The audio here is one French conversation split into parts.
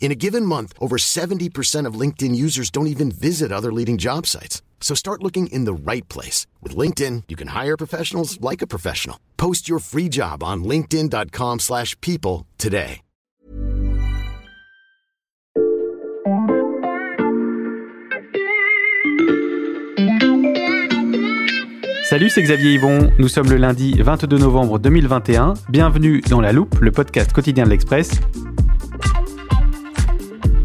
In a given month, over 70% of LinkedIn users don't even visit other leading job sites. So start looking in the right place. With LinkedIn, you can hire professionals like a professional. Post your free job on linkedin.com slash people today. Salut, c'est Xavier Yvon. Nous sommes le lundi 22 novembre 2021. Bienvenue dans La Loupe, le podcast quotidien de l'Express.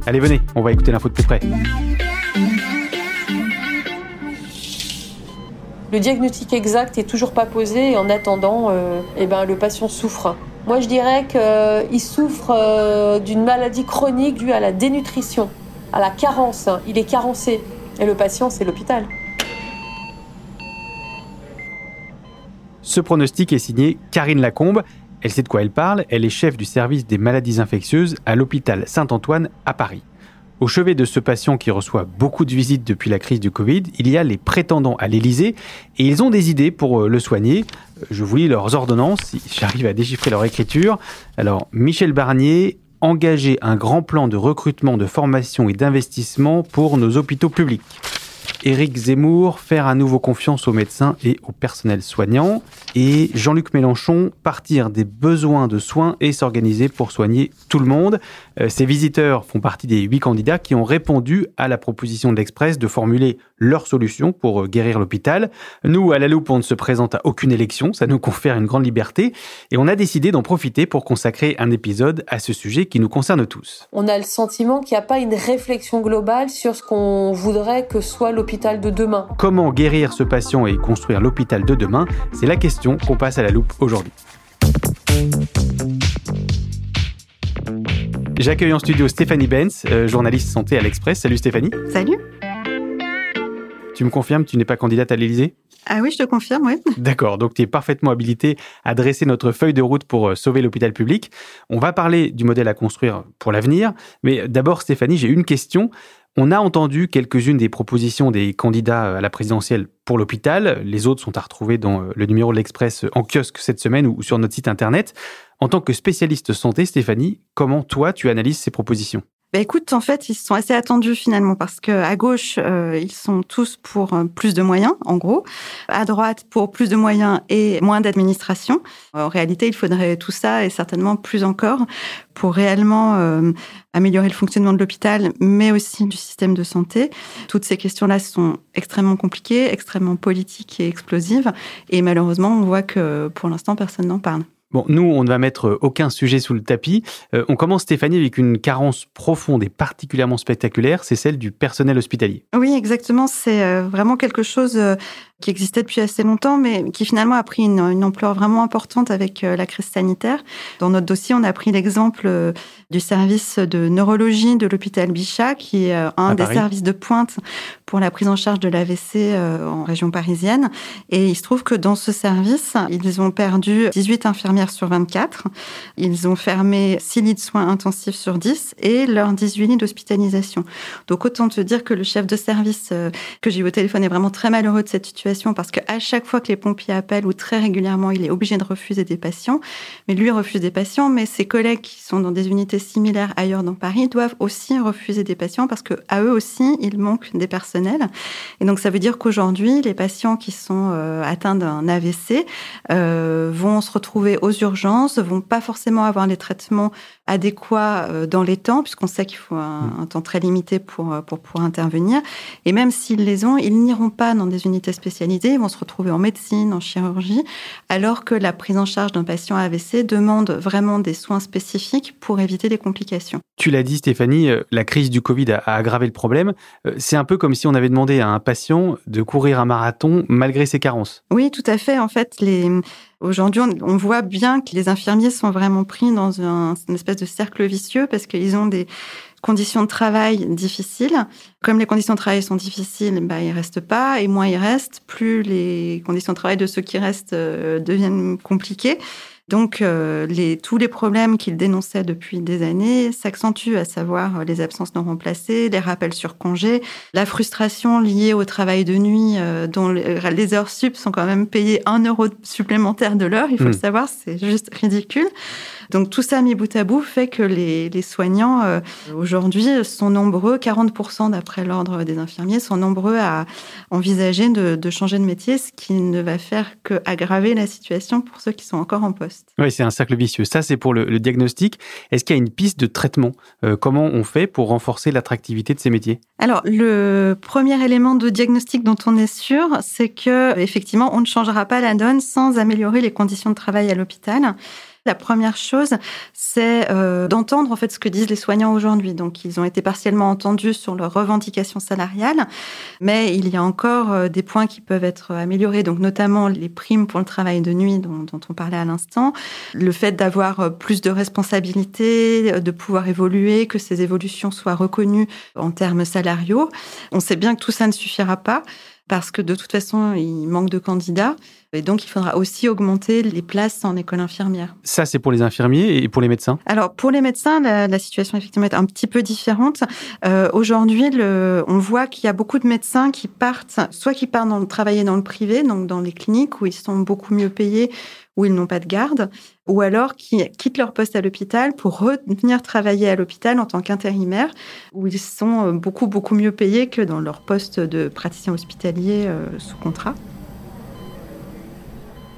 Allez, venez, on va écouter l'info de plus près. Le diagnostic exact est toujours pas posé et en attendant, euh, eh ben, le patient souffre. Moi, je dirais qu'il souffre euh, d'une maladie chronique due à la dénutrition, à la carence. Il est carencé. Et le patient, c'est l'hôpital. Ce pronostic est signé Karine Lacombe. Elle sait de quoi elle parle. Elle est chef du service des maladies infectieuses à l'hôpital Saint-Antoine à Paris. Au chevet de ce patient qui reçoit beaucoup de visites depuis la crise du Covid, il y a les prétendants à l'Élysée et ils ont des idées pour euh, le soigner. Je vous lis leurs ordonnances, si j'arrive à déchiffrer leur écriture. Alors, Michel Barnier, engager un grand plan de recrutement, de formation et d'investissement pour nos hôpitaux publics. Éric Zemmour, faire à nouveau confiance aux médecins et au personnel soignant. Et Jean-Luc Mélenchon, partir des besoins de soins et s'organiser pour soigner tout le monde. Euh, ces visiteurs font partie des huit candidats qui ont répondu à la proposition de l'Express de formuler leur solution pour euh, guérir l'hôpital. Nous, à la loupe, on ne se présente à aucune élection, ça nous confère une grande liberté, et on a décidé d'en profiter pour consacrer un épisode à ce sujet qui nous concerne tous. On a le sentiment qu'il n'y a pas une réflexion globale sur ce qu'on voudrait que soit l'hôpital de demain. Comment guérir ce patient et construire l'hôpital de demain? C'est la question qu'on passe à la loupe aujourd'hui. J'accueille en studio Stéphanie Benz, euh, journaliste santé à l'Express. Salut Stéphanie. Salut. Tu me confirmes, tu n'es pas candidate à l'Élysée? Ah oui, je te confirme, oui. D'accord, donc tu es parfaitement habilité à dresser notre feuille de route pour euh, sauver l'hôpital public. On va parler du modèle à construire pour l'avenir, mais d'abord Stéphanie, j'ai une question. On a entendu quelques-unes des propositions des candidats à la présidentielle pour l'hôpital. Les autres sont à retrouver dans euh, le numéro de l'Express en kiosque cette semaine ou sur notre site internet. En tant que spécialiste santé, Stéphanie, comment toi tu analyses ces propositions? Bah écoute, en fait, ils sont assez attendus finalement parce que à gauche, euh, ils sont tous pour euh, plus de moyens, en gros. À droite, pour plus de moyens et moins d'administration. En réalité, il faudrait tout ça et certainement plus encore pour réellement euh, améliorer le fonctionnement de l'hôpital, mais aussi du système de santé. Toutes ces questions-là sont extrêmement compliquées, extrêmement politiques et explosives. Et malheureusement, on voit que pour l'instant, personne n'en parle. Bon, nous, on ne va mettre aucun sujet sous le tapis. Euh, on commence, Stéphanie, avec une carence profonde et particulièrement spectaculaire, c'est celle du personnel hospitalier. Oui, exactement. C'est euh, vraiment quelque chose euh, qui existait depuis assez longtemps, mais qui finalement a pris une, ampleur vraiment importante avec euh, la crise sanitaire. Dans notre dossier, on a pris l'exemple euh, du service de neurologie de l'hôpital Bichat, qui est euh, un des services de pointe pour la prise en charge de l'AVC en région parisienne. Et il se trouve que dans ce service, ils ont perdu 18 infirmières sur 24. Ils ont fermé 6 lits de soins intensifs sur 10 et leurs 18 lits d'hospitalisation. Donc autant te dire que le chef de service que j'ai eu au téléphone est vraiment très malheureux de cette situation parce qu'à chaque fois que les pompiers appellent ou très régulièrement, il est obligé de refuser des patients. Mais lui refuse des patients, mais ses collègues qui sont dans des unités similaires ailleurs dans Paris doivent aussi refuser des patients parce que à eux aussi, il manque des personnels. Et donc ça veut dire qu'aujourd'hui, les patients qui sont euh, atteints d'un AVC euh, vont se retrouver aux urgences, vont pas forcément avoir les traitements adéquats euh, dans les temps, puisqu'on sait qu'il faut un, un, temps très limité pour, pour pouvoir intervenir. Et même s'ils les ont, ils n'iront pas dans des unités spécialisées spécialisés, ils vont se retrouver en médecine, en chirurgie, alors que la prise en charge d'un patient AVC demande vraiment des soins spécifiques pour éviter les complications. Tu l'as dit Stéphanie, euh, la crise du Covid a aggravé le problème. Euh, c'est un peu comme si on avait demandé à un patient de courir un marathon malgré ses carences. Oui, tout à fait. En fait, les... Aujourd'hui, on voit bien que les infirmiers sont vraiment pris dans un, une espèce de cercle vicieux parce qu'ils ont des conditions de travail difficiles. Comme les conditions de travail sont difficiles, bah, ils restent pas, et moins ils restent, plus les conditions de travail de ceux qui restent euh, deviennent compliquées. Donc, euh, les, tous les problèmes qu'il dénonçait depuis des années s'accentuent, à savoir euh, les absences non remplacées, les rappels sur congé, la frustration liée au travail de nuit, euh, dont les, heures sup sont quand même payées un euro supplémentaire de l'heure. Il faut le hmm. savoir, c'est juste ridicule. Donc tout ça mis bout à bout fait que les, soignants euh, aujourd'hui sont nombreux, 40% d'après l'ordre des infirmiers, sont nombreux à envisager de, changer de métier, ce qui ne va faire qu'aggraver la situation pour ceux qui sont encore en poste. Oui, c'est un cercle vicieux. Ça, c'est pour le, diagnostic. Est-ce qu'il y a une piste de traitement euh, Comment on fait pour renforcer l'attractivité de ces métiers? Alors, le premier élément de diagnostic dont on est sûr, c'est que effectivement, on ne changera pas la donne sans améliorer les conditions de travail à l'hôpital. La première chose, c'est euh, d'entendre en fait ce que disent les soignants aujourd'hui. Donc, ils ont été partiellement entendus sur leurs revendications salariales, mais il y a encore euh, des points qui peuvent être améliorés. Donc, notamment les primes pour le travail de nuit dont, dont on parlait à l'instant, le fait d'avoir euh, plus de responsabilités, de pouvoir évoluer, que ces évolutions soient reconnues en termes salariaux. On sait bien que tout ça ne suffira pas parce que de toute façon, il manque de candidats. Et donc, il faudra aussi augmenter les places en école infirmière. Ça, c'est pour les infirmiers et pour les médecins? Alors, pour les médecins, la, situation effectivement est un petit peu différente. Euh, Aujourd'hui, on voit qu'il y a beaucoup de médecins qui partent, soit qui partent dans, travailler dans le privé, donc dans les cliniques où ils sont beaucoup mieux payés, où ils n'ont pas de garde, ou alors qui quittent leur poste à l'hôpital pour revenir travailler à l'hôpital en tant qu'intérimaire, où ils sont euh, beaucoup, beaucoup mieux payés que dans leur poste de praticien hospitalier euh, sous contrat.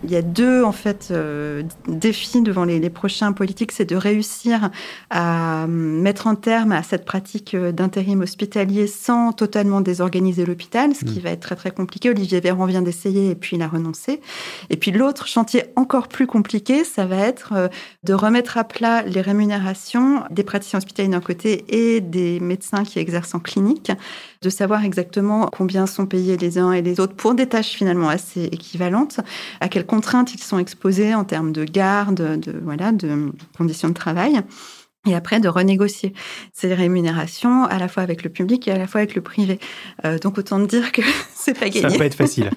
Il y a deux en fait euh, défis devant les, prochains politiques, c'est de réussir à mettre un terme à cette pratique euh, d'intérim hospitalier sans totalement désorganiser l'hôpital, ce qui mm. va être très très compliqué. Olivier Véran vient d'essayer et puis il a renoncé. Et puis l'autre chantier encore plus compliqué, ça va être euh, de remettre à plat les rémunérations des praticiens hospitaliers d'un côté et des médecins qui exercent en clinique de savoir exactement combien sont payés les uns et les autres pour des tâches finalement assez équivalentes, à quelles contraintes ils sont exposés en termes de garde, de, voilà, de conditions de travail et après de renégocier ces rémunérations à la fois avec le public et à la fois avec le privé. Euh, donc autant dire que c'est pas gagné. Ça va pas être facile.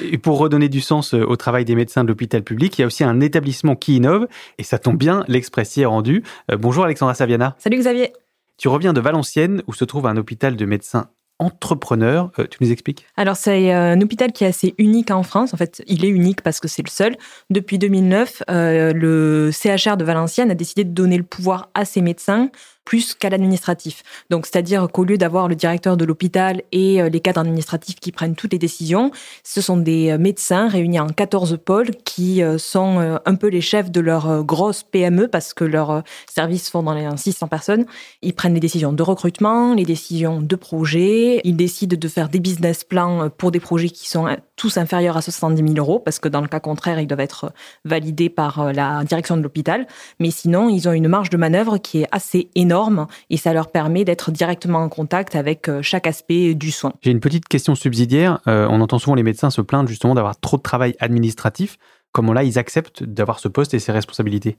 Et pour redonner du sens euh, au travail des médecins de l'hôpital public, il y a aussi un établissement qui innove, et ça tombe bien, l'express est rendu. Euh, bonjour Alexandra Saviana. Salut Xavier. Tu reviens de Valenciennes où se trouve un hôpital de médecins entrepreneur. Euh, tu nous expliques? Alors, c'est euh, un hôpital qui est assez unique en France. En fait, il est unique parce que c'est le seul. Depuis 2009, euh, le CHR de Valenciennes a décidé de donner le pouvoir à ses médecins plus qu'à l'administratif. Donc, c'est-à-dire qu'au lieu d'avoir le directeur de l'hôpital et euh, les cadres administratifs qui prennent toutes les décisions, ce sont des euh, médecins réunis en 14 pôles qui euh, sont un peu les chefs de leur grosse PME parce que leurs services font dans les 600 personnes. Ils prennent les décisions de recrutement, les décisions de projet. Ils décident de faire des business plans pour des projets qui sont tous inférieurs à 70 000 euros parce que dans le cas contraire, ils doivent être validés par la direction de l'hôpital. Mais sinon, ils ont une marge de manœuvre qui est assez énorme et ça leur permet d'être directement en contact avec euh, chaque aspect du soin. J'ai une petite question subsidiaire. Euh, on entend souvent les médecins se plaindre justement d'avoir trop de travail administratif. Comment là, ils acceptent d'avoir ce poste et ses responsabilités?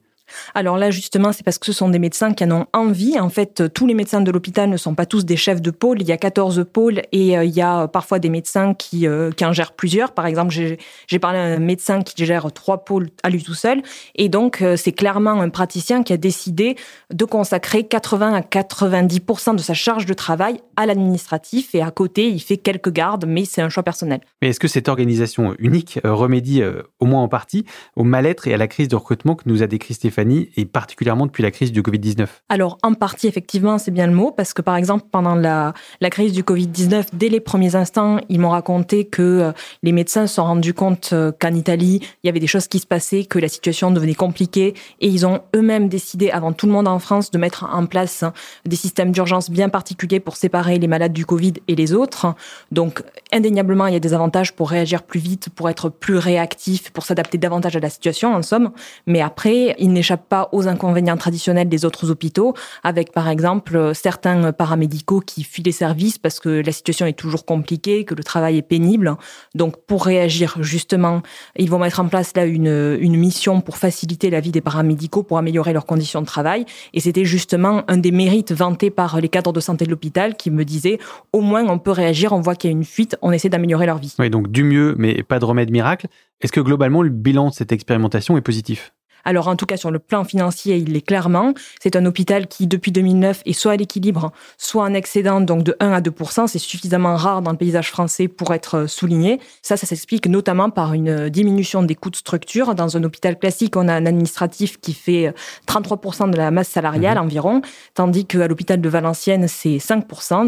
Alors là, justement, c'est parce que ce sont des médecins qui en ont envie. En fait, tous les médecins de l'hôpital ne sont pas tous des chefs de pôle. Il y a 14 pôles et euh, il y a parfois des médecins qui, euh, qui en gèrent plusieurs. Par exemple, j'ai parlé à un médecin qui gère trois pôles à lui tout seul. Et donc, euh, c'est clairement un praticien qui a décidé de consacrer 80 à 90% de sa charge de travail à l'administratif. Et à côté, il fait quelques gardes, mais c'est un choix personnel. Mais est-ce que cette organisation unique remédie, au moins en partie, au mal-être et à la crise de recrutement que nous a décrit Et particulièrement depuis la crise du Covid-19 Alors, en partie, effectivement, c'est bien le mot, parce que par exemple, pendant la, la crise du Covid-19, dès les premiers instants, ils m'ont raconté que euh, les médecins se sont rendus compte euh, qu'en Italie, il y avait des choses qui se passaient, que la situation devenait compliquée, et ils ont eux-mêmes décidé, avant tout le monde en France, de mettre en place hein, des systèmes d'urgence bien particuliers pour séparer les malades du Covid et les autres. Donc, indéniablement, il y a des avantages pour réagir plus vite, pour être plus réactif, pour s'adapter davantage à la situation, en somme. Mais après, il n'échappe pas aux inconvénients traditionnels des autres hôpitaux, avec par exemple certains paramédicaux qui fuient les services parce que la situation est toujours compliquée, que le travail est pénible. Donc, pour réagir justement, ils vont mettre en place là une, une mission pour faciliter la vie des paramédicaux, pour améliorer leurs conditions de travail. Et c'était justement un des mérites vantés par les cadres de santé de l'hôpital qui me disaient, au moins on peut réagir, on voit qu'il y a une fuite, on essaie d'améliorer leur vie. Oui, donc du mieux, mais pas de remède miracle. Est-ce que globalement, le bilan de cette expérimentation est positif? Alors en tout cas sur le plan financier, il est clairement. C'est un hôpital qui depuis 2009 est soit à l'équilibre, soit en excédent, donc de 1 à 2% C'est suffisamment rare dans le paysage français pour être euh, souligné. Ça, ça s'explique notamment par une diminution des coûts de structure. Dans un hôpital classique, on a un administratif qui fait 33 euh, de la masse salariale mmh. environ, tandis qu'à l'hôpital de Valenciennes, c'est 5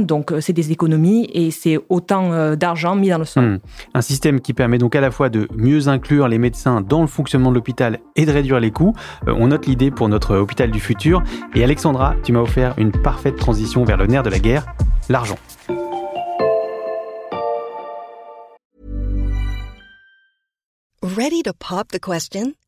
donc euh, c'est des économies et c'est autant d'argent mis dans le sol. Mmh. Un système qui permet donc à la fois de mieux inclure les médecins dans le fonctionnement de l'hôpital et de réduire les coups. Euh, on note l'idée pour notre hôpital du futur. Et Alexandra, tu m'as offert une parfaite transition vers le nerf de la guerre, l'argent. Ready to pop the question?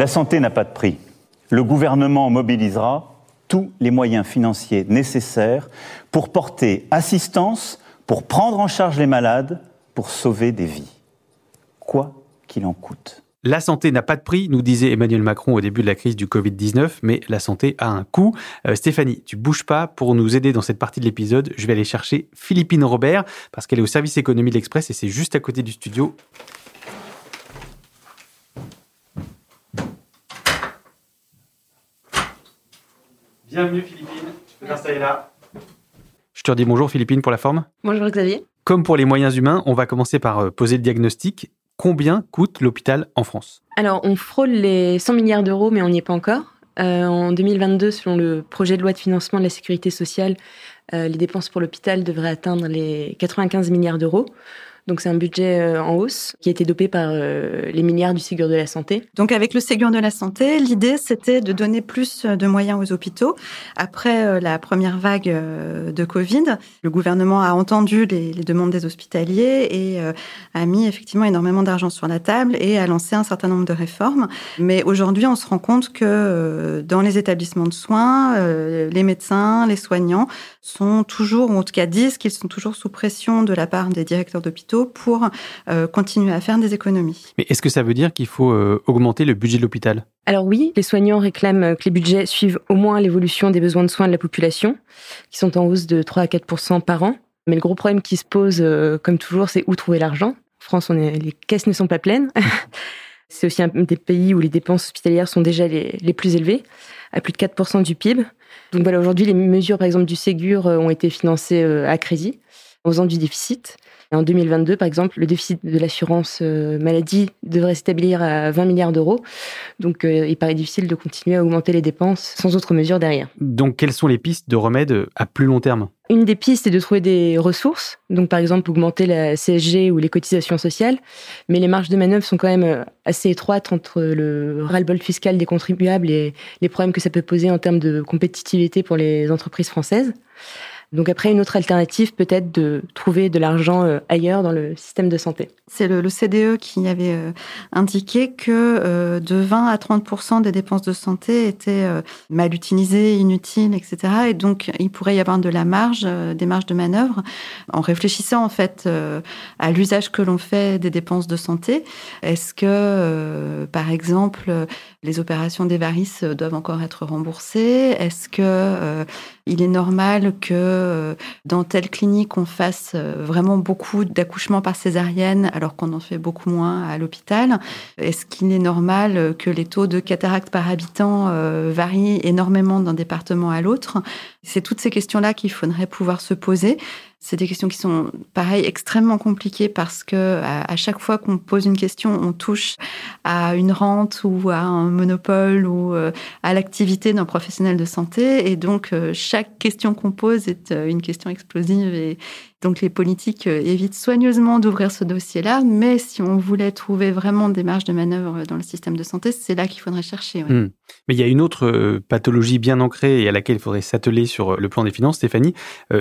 La santé n'a pas de prix. Le gouvernement mobilisera tous les moyens financiers nécessaires pour porter assistance, pour prendre en charge les malades, pour sauver des vies. Quoi qu'il en coûte. La santé n'a pas de prix, nous disait Emmanuel Macron au début de la crise du Covid-19, mais la santé a un coût. Euh, Stéphanie, tu bouges pas pour nous aider dans cette partie de l'épisode. Je vais aller chercher Philippine Robert parce qu'elle est au service économie de l'Express et c'est juste à côté du studio. Bienvenue Philippine, tu peux t'installer là. Je te redis bonjour Philippine pour la forme. Bonjour Xavier. Comme pour les moyens humains, on va commencer par euh, poser le diagnostic. Combien coûte l'hôpital en France? Alors on frôle les 100 milliards d'euros mais on n'y est pas encore. Euh, en 2022, selon le projet de loi de financement de la sécurité sociale, euh, les dépenses pour l'hôpital devraient atteindre les 95 milliards d'euros. Donc c'est un budget euh, en hausse qui a été dopé par euh, les milliards du Ségur de la santé. Donc avec le Ségur de la santé, l'idée c'était de donner plus de moyens aux hôpitaux. Après euh, la première vague de Covid, le gouvernement a entendu les, demandes des hospitaliers et a mis effectivement énormément d'argent sur la table et a lancé un certain nombre de réformes. Mais aujourd'hui, on se rend compte que dans les établissements de soins, les médecins, les soignants sont toujours, ou en tout cas disent qu'ils sont toujours sous pression de la part des directeurs d'hôpitaux pour euh, continuer à faire des économies. Mais est-ce que ça veut dire qu'il faut euh, augmenter le budget de l'hôpital? Alors oui, les soignants réclament que les budgets suivent au moins l'évolution des besoins de soins de la population, qui sont en hausse de 3 à 4% par an. Mais le gros problème qui se pose, euh, comme toujours, c'est où trouver l'argent. En France, on est, les caisses ne sont pas pleines. c'est aussi un des pays où les dépenses hospitalières sont déjà les, les plus élevées, à plus de 4% du PIB. Donc voilà, aujourd'hui, les mesures, par exemple, du Ségur ont été financées à crédit, en faisant du déficit. En 2022, par exemple, le déficit de l'assurance euh, maladie devrait s'établir à 20 milliards d'euros. Donc, euh, il paraît difficile de continuer à augmenter les dépenses sans autre mesure derrière. Donc, quelles sont les pistes de remède à plus long terme? Une des pistes est de trouver des ressources, donc par exemple augmenter la CSG ou les cotisations sociales, mais les marges de manœuvre sont quand même euh, assez étroites entre le ras-le-bol fiscal des contribuables et les problèmes que ça peut poser en termes de compétitivité pour les entreprises françaises. Donc après, une autre alternative peut-être de trouver de l'argent euh, ailleurs dans le système de santé. C'est le, CDE qui avait euh, indiqué que euh, de 20 à 30 des dépenses de santé étaient mal utilisées, inutiles, etc. Et donc, il pourrait y avoir de la marge, des marges de manœuvre, en réfléchissant en fait à l'usage que l'on fait des dépenses de santé. Est-ce que, par exemple, les opérations des varices doivent encore être remboursées? Est-ce que il est normal que euh, dans telle clinique, on fasse euh, vraiment beaucoup d'accouchements par césarienne alors qu'on en fait beaucoup moins à l'hôpital. Est-ce qu'il est normal que les taux de cataracte par habitant euh, varient énormément d'un département à l'autre? C'est toutes ces questions-là qu'il faudrait pouvoir se poser. C'est des questions qui sont, pareil, extrêmement compliquées parce que à, chaque fois qu'on pose une question, on touche à une rente ou à un monopole ou euh, à l'activité d'un professionnel de santé. Et donc, euh, chaque question qu'on pose est euh, une question explosive et, donc les politiques euh, évitent soigneusement d'ouvrir ce dossier-là, mais si on voulait trouver vraiment des marges de manœuvre dans le système de santé, c'est là qu'il faudrait chercher. Hmm. Mais il y a une autre euh, pathologie bien ancrée et à laquelle il faudrait s'atteler sur euh, le plan des finances, Stéphanie,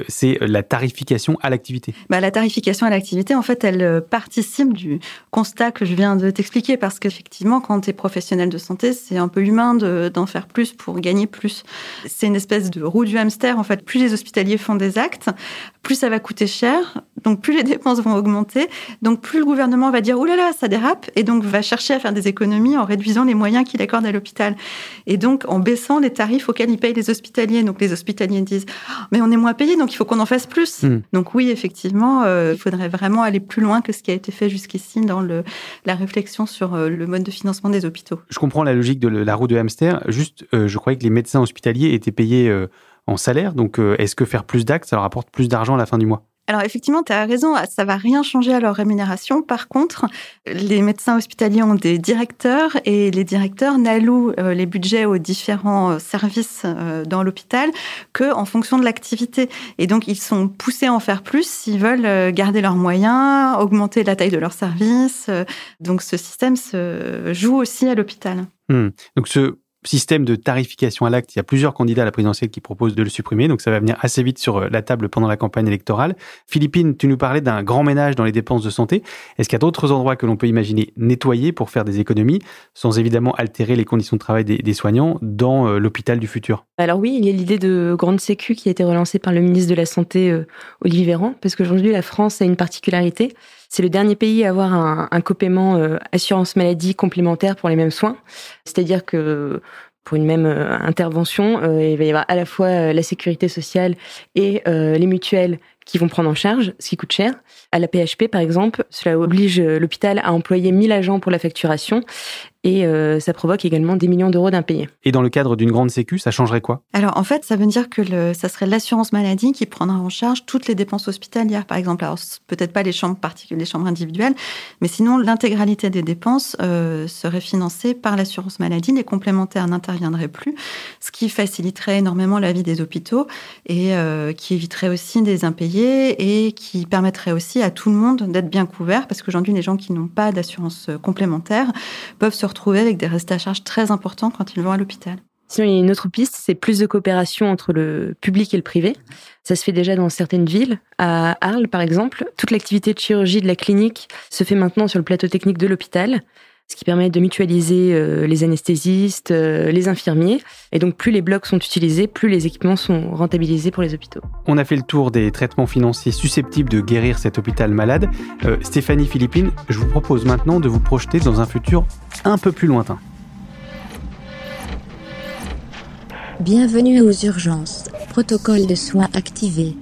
c'est la tarification à l'activité. Bah, la tarification à l'activité, en fait, elle participe du constat que je viens de t'expliquer, parce qu'effectivement, quand tu es professionnel de santé, c'est un peu humain d'en faire plus pour gagner plus. C'est une espèce de roue du hamster, en fait. Plus les hospitaliers font des actes, plus ça va coûter cher, donc plus les dépenses vont augmenter, donc plus le gouvernement va dire « Ouh là là, ça dérape », et donc va chercher à faire des économies en réduisant les moyens qu'il accorde à l'hôpital. Et donc en baissant les tarifs auxquels ils payent les hospitaliers. Donc les hospitaliers disent ah, Mais on est moins payés, donc il faut qu'on en fasse plus hmm. ». Donc oui, effectivement, euh, il faudrait vraiment aller plus loin que ce qui a été fait jusqu'ici dans le, la réflexion sur euh, le mode de financement des hôpitaux. Je comprends la logique de la roue de hamster, juste euh, je croyais que les médecins hospitaliers étaient payés en salaire. Donc, est-ce que faire plus d'actes, ça leur apporte plus d'argent à la fin du mois? Alors effectivement, tu as raison, ça va rien changer à leur rémunération. Par contre, les médecins hospitaliers ont des directeurs et les directeurs n'allouent euh, les budgets aux différents euh, services euh, dans l'hôpital que en fonction de l'activité. Et donc ils sont poussés à en faire plus s'ils veulent garder leurs moyens, augmenter la taille de leurs services. Donc ce système se joue aussi à l'hôpital. Hmm. Donc ce système de tarification à l'acte, il y a plusieurs candidats à la présidentielle qui proposent de le supprimer, donc ça va venir assez vite sur euh, la table pendant la campagne électorale. Philippine, tu nous parlais d'un grand ménage dans les dépenses de santé. Est-ce qu'il y a d'autres endroits que l'on peut imaginer nettoyer pour faire des économies, sans évidemment altérer les conditions de travail des, soignants dans euh, l'hôpital du futur? Alors oui, il y a l'idée de grande sécu qui a été relancée par le ministre de la Santé, euh, Olivier Véran, parce qu'aujourd'hui la France a une particularité, c'est le dernier pays à avoir un, un copaiement euh, assurance maladie complémentaire pour les mêmes soins. C'est-à-dire que pour une même euh, intervention, euh, il va y avoir à la fois la sécurité sociale et les mutuelles qui vont prendre en charge, ce qui coûte cher. À la PHP, par exemple, cela oblige l'hôpital à employer 1000 agents pour la facturation et euh, ça provoque également des millions d'euros d'impayés. Et dans le cadre d'une grande sécu, ça changerait quoi? Alors en fait, ça veut dire que le, ça serait l'assurance maladie qui prendra en charge toutes les dépenses hospitalières, par exemple. Alors peut-être pas les chambres particulières, les chambres individuelles, mais sinon l'intégralité des dépenses euh, serait financée par l'assurance maladie. Les complémentaires n'interviendraient plus, ce qui faciliterait énormément la vie des hôpitaux et euh, qui éviterait aussi des impayés et qui permettrait aussi à tout le monde d'être bien couvert, parce qu'aujourd'hui les gens qui n'ont pas d'assurance complémentaire peuvent se retrouver avec des restes à charge très importants quand ils vont à l'hôpital. Sinon, il y a une autre piste, c'est plus de coopération entre le public et le privé. Ça se fait déjà dans certaines villes. À Arles, par exemple, toute l'activité de chirurgie de la clinique se fait maintenant sur le plateau technique de l'hôpital, ce qui permet de mutualiser euh, les anesthésistes, euh, les infirmiers. Et donc, plus les blocs sont utilisés, plus les équipements sont rentabilisés pour les hôpitaux. On a fait le tour des traitements financiers susceptibles de guérir cet hôpital malade. Euh, Stéphanie Philippine, je vous propose maintenant de vous projeter dans un futur un peu plus lointain. Bienvenue aux urgences. Protocole de soins activé.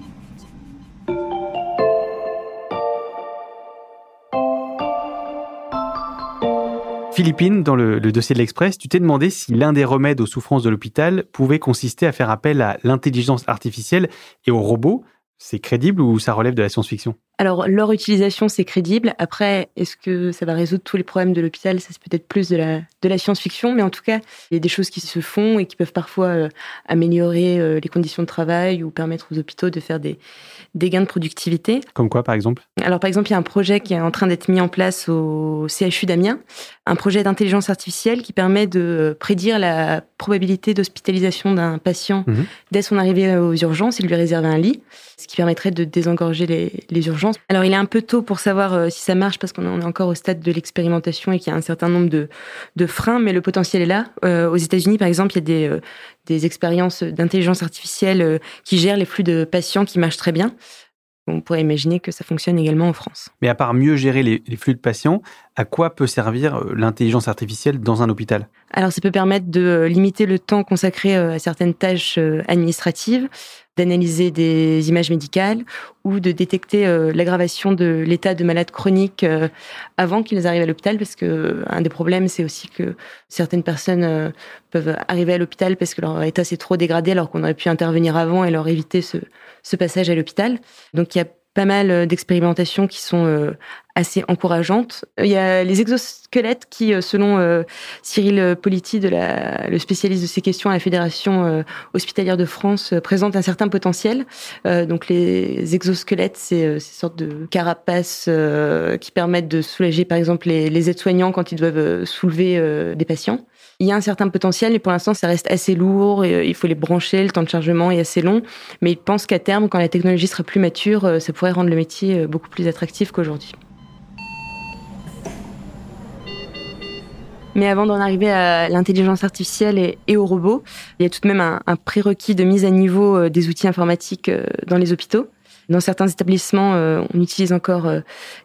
Philippine, dans le, dossier de l'Express, tu t'es demandé si l'un des remèdes aux souffrances de l'hôpital pouvait consister à faire appel à l'intelligence artificielle et aux robots. C'est crédible ou ça relève de la science-fiction? Alors, leur utilisation, c'est crédible. Après, est-ce que ça va résoudre tous les problèmes de l'hôpital? Ça, c'est peut-être plus de la, de la science-fiction, mais en tout cas, il y a des choses qui se font et qui peuvent parfois euh, améliorer euh, les conditions de travail ou permettre aux hôpitaux de faire des, des gains de productivité. Comme quoi, par exemple? Alors, par exemple, il y a un projet qui est en train d'être mis en place au CHU d'Amiens, un projet d'intelligence artificielle qui permet de prédire la probabilité d'hospitalisation d'un patient Mhm. dès son arrivée aux urgences et de lui réserver un lit, ce qui permettrait de désengorger les, les urgences. Alors, il est un peu tôt pour savoir euh, si ça marche parce qu'on est encore au stade de l'expérimentation et qu'il y a un certain nombre de, de freins, mais le potentiel est là. Euh, aux États-Unis, par exemple, il y a des, euh, des expériences d'intelligence artificielle euh, qui gèrent les flux de patients qui marchent très bien. On pourrait imaginer que ça fonctionne également en France. Mais à part mieux gérer les, les flux de patients, à quoi peut servir l'intelligence artificielle dans un hôpital? Alors, ça peut permettre de euh, limiter le temps consacré euh, à certaines tâches euh, administratives, d'analyser des images médicales ou de détecter l'aggravation de l'état de malades chroniques avant qu'ils arrivent à l'hôpital, parce que un des problèmes, c'est aussi que certaines personnes peuvent arriver à l'hôpital parce que leur état s'est trop dégradé, alors qu'on aurait pu intervenir avant et leur éviter ce, ce passage à l'hôpital. Donc, il y a pas mal euh, d'expérimentations qui sont euh, assez encourageantes. Il y a les exosquelettes qui, euh, selon Cyril Politi, le spécialiste de ces questions à la Fédération hospitalière de France, présentent un certain potentiel. Donc les exosquelettes, c'est ces sortes de carapaces qui permettent de soulager, par exemple, les, aides-soignants quand ils doivent soulever des patients. Il y a un certain potentiel, mais pour l'instant, ça reste assez lourd. Euh, il faut les brancher, le temps de chargement est assez long. Mais il pense qu'à terme, quand la technologie sera plus mature, euh, ça pourrait rendre le métier euh, beaucoup plus attractif qu'aujourd'hui. Mais avant d'en arriver à l'intelligence artificielle et, aux robots, il y a tout de même un, prérequis de mise à niveau des outils informatiques dans les hôpitaux. Dans certains établissements, euh, on utilise encore euh,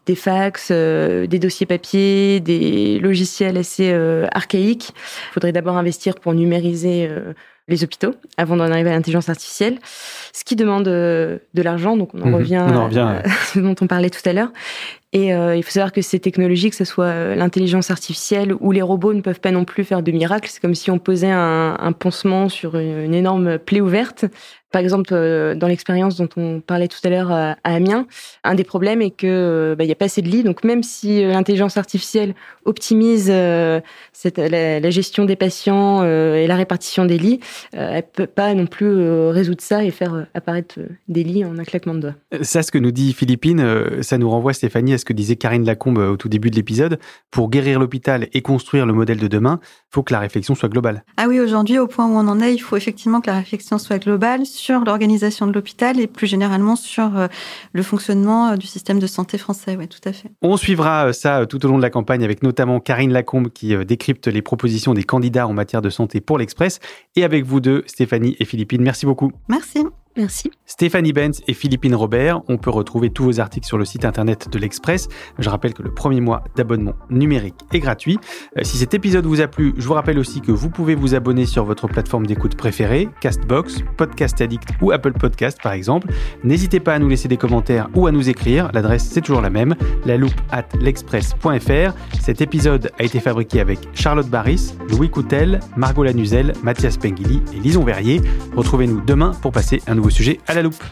des fax, euh, des dossiers papier, des logiciels assez euh, archaïques. Il faudrait d'abord investir pour numériser euh, les hôpitaux avant d'en arriver à l'intelligence artificielle, ce qui demande euh, de l'argent. Donc on en Mhm. revient On en revient, à ce dont on parlait tout à l'heure. Et euh, il faut savoir que ces technologies, que ce soit euh, l'intelligence artificielle ou les robots, ne peuvent pas non plus faire de miracles. C'est comme si on posait un, un pansement sur une, énorme plaie ouverte. Par exemple, euh, dans l'expérience dont on parlait tout à l'heure à, Amiens, un des problèmes est que bah, il n'y a pas assez de lits. Donc même si l'intelligence artificielle optimise la, gestion des patients et la répartition des lits, euh, elle peut pas non plus résoudre ça et faire apparaître des lits en un claquement de doigts. Ça, ce que nous dit Philippine, ça nous renvoie, Stéphanie, à ce que disait Karine Lacombe euh, au tout début de l'épisode. Pour guérir l'hôpital et construire le modèle de demain, il faut que la réflexion soit globale. Ah oui, aujourd'hui, au point où on en est, il faut effectivement que la réflexion soit globale sur l'organisation de l'hôpital et plus généralement sur euh, le fonctionnement euh, du système de santé français. Oui, tout à fait. On suivra ça tout au long de la campagne avec notamment Karine Lacombe qui décrypte les propositions des candidats en matière de santé pour l'Express et avec vous deux, Stéphanie et Philippine. Merci beaucoup. Merci. Merci. Stéphanie Benz et Philippine Robert, on peut retrouver tous vos articles sur le site internet de l'Express. Je rappelle que le premier mois d'abonnement numérique est gratuit. Euh, Si cet épisode vous a plu, je vous rappelle aussi que vous pouvez vous abonner sur votre plateforme d'écoute préférée, Castbox, Podcast Addict ou Apple Podcast par exemple. N'hésitez pas à nous laisser des commentaires ou à nous écrire. L'adresse c'est toujours la même, la loupe at l'express.fr. Cet épisode a été fabriqué avec Charlotte Barris, Louis Coutel, Margot Lanuzel, Mathias Pengili et Lison Verrier. Retrouvez-nous demain pour passer un nouveau sujet à la loupe.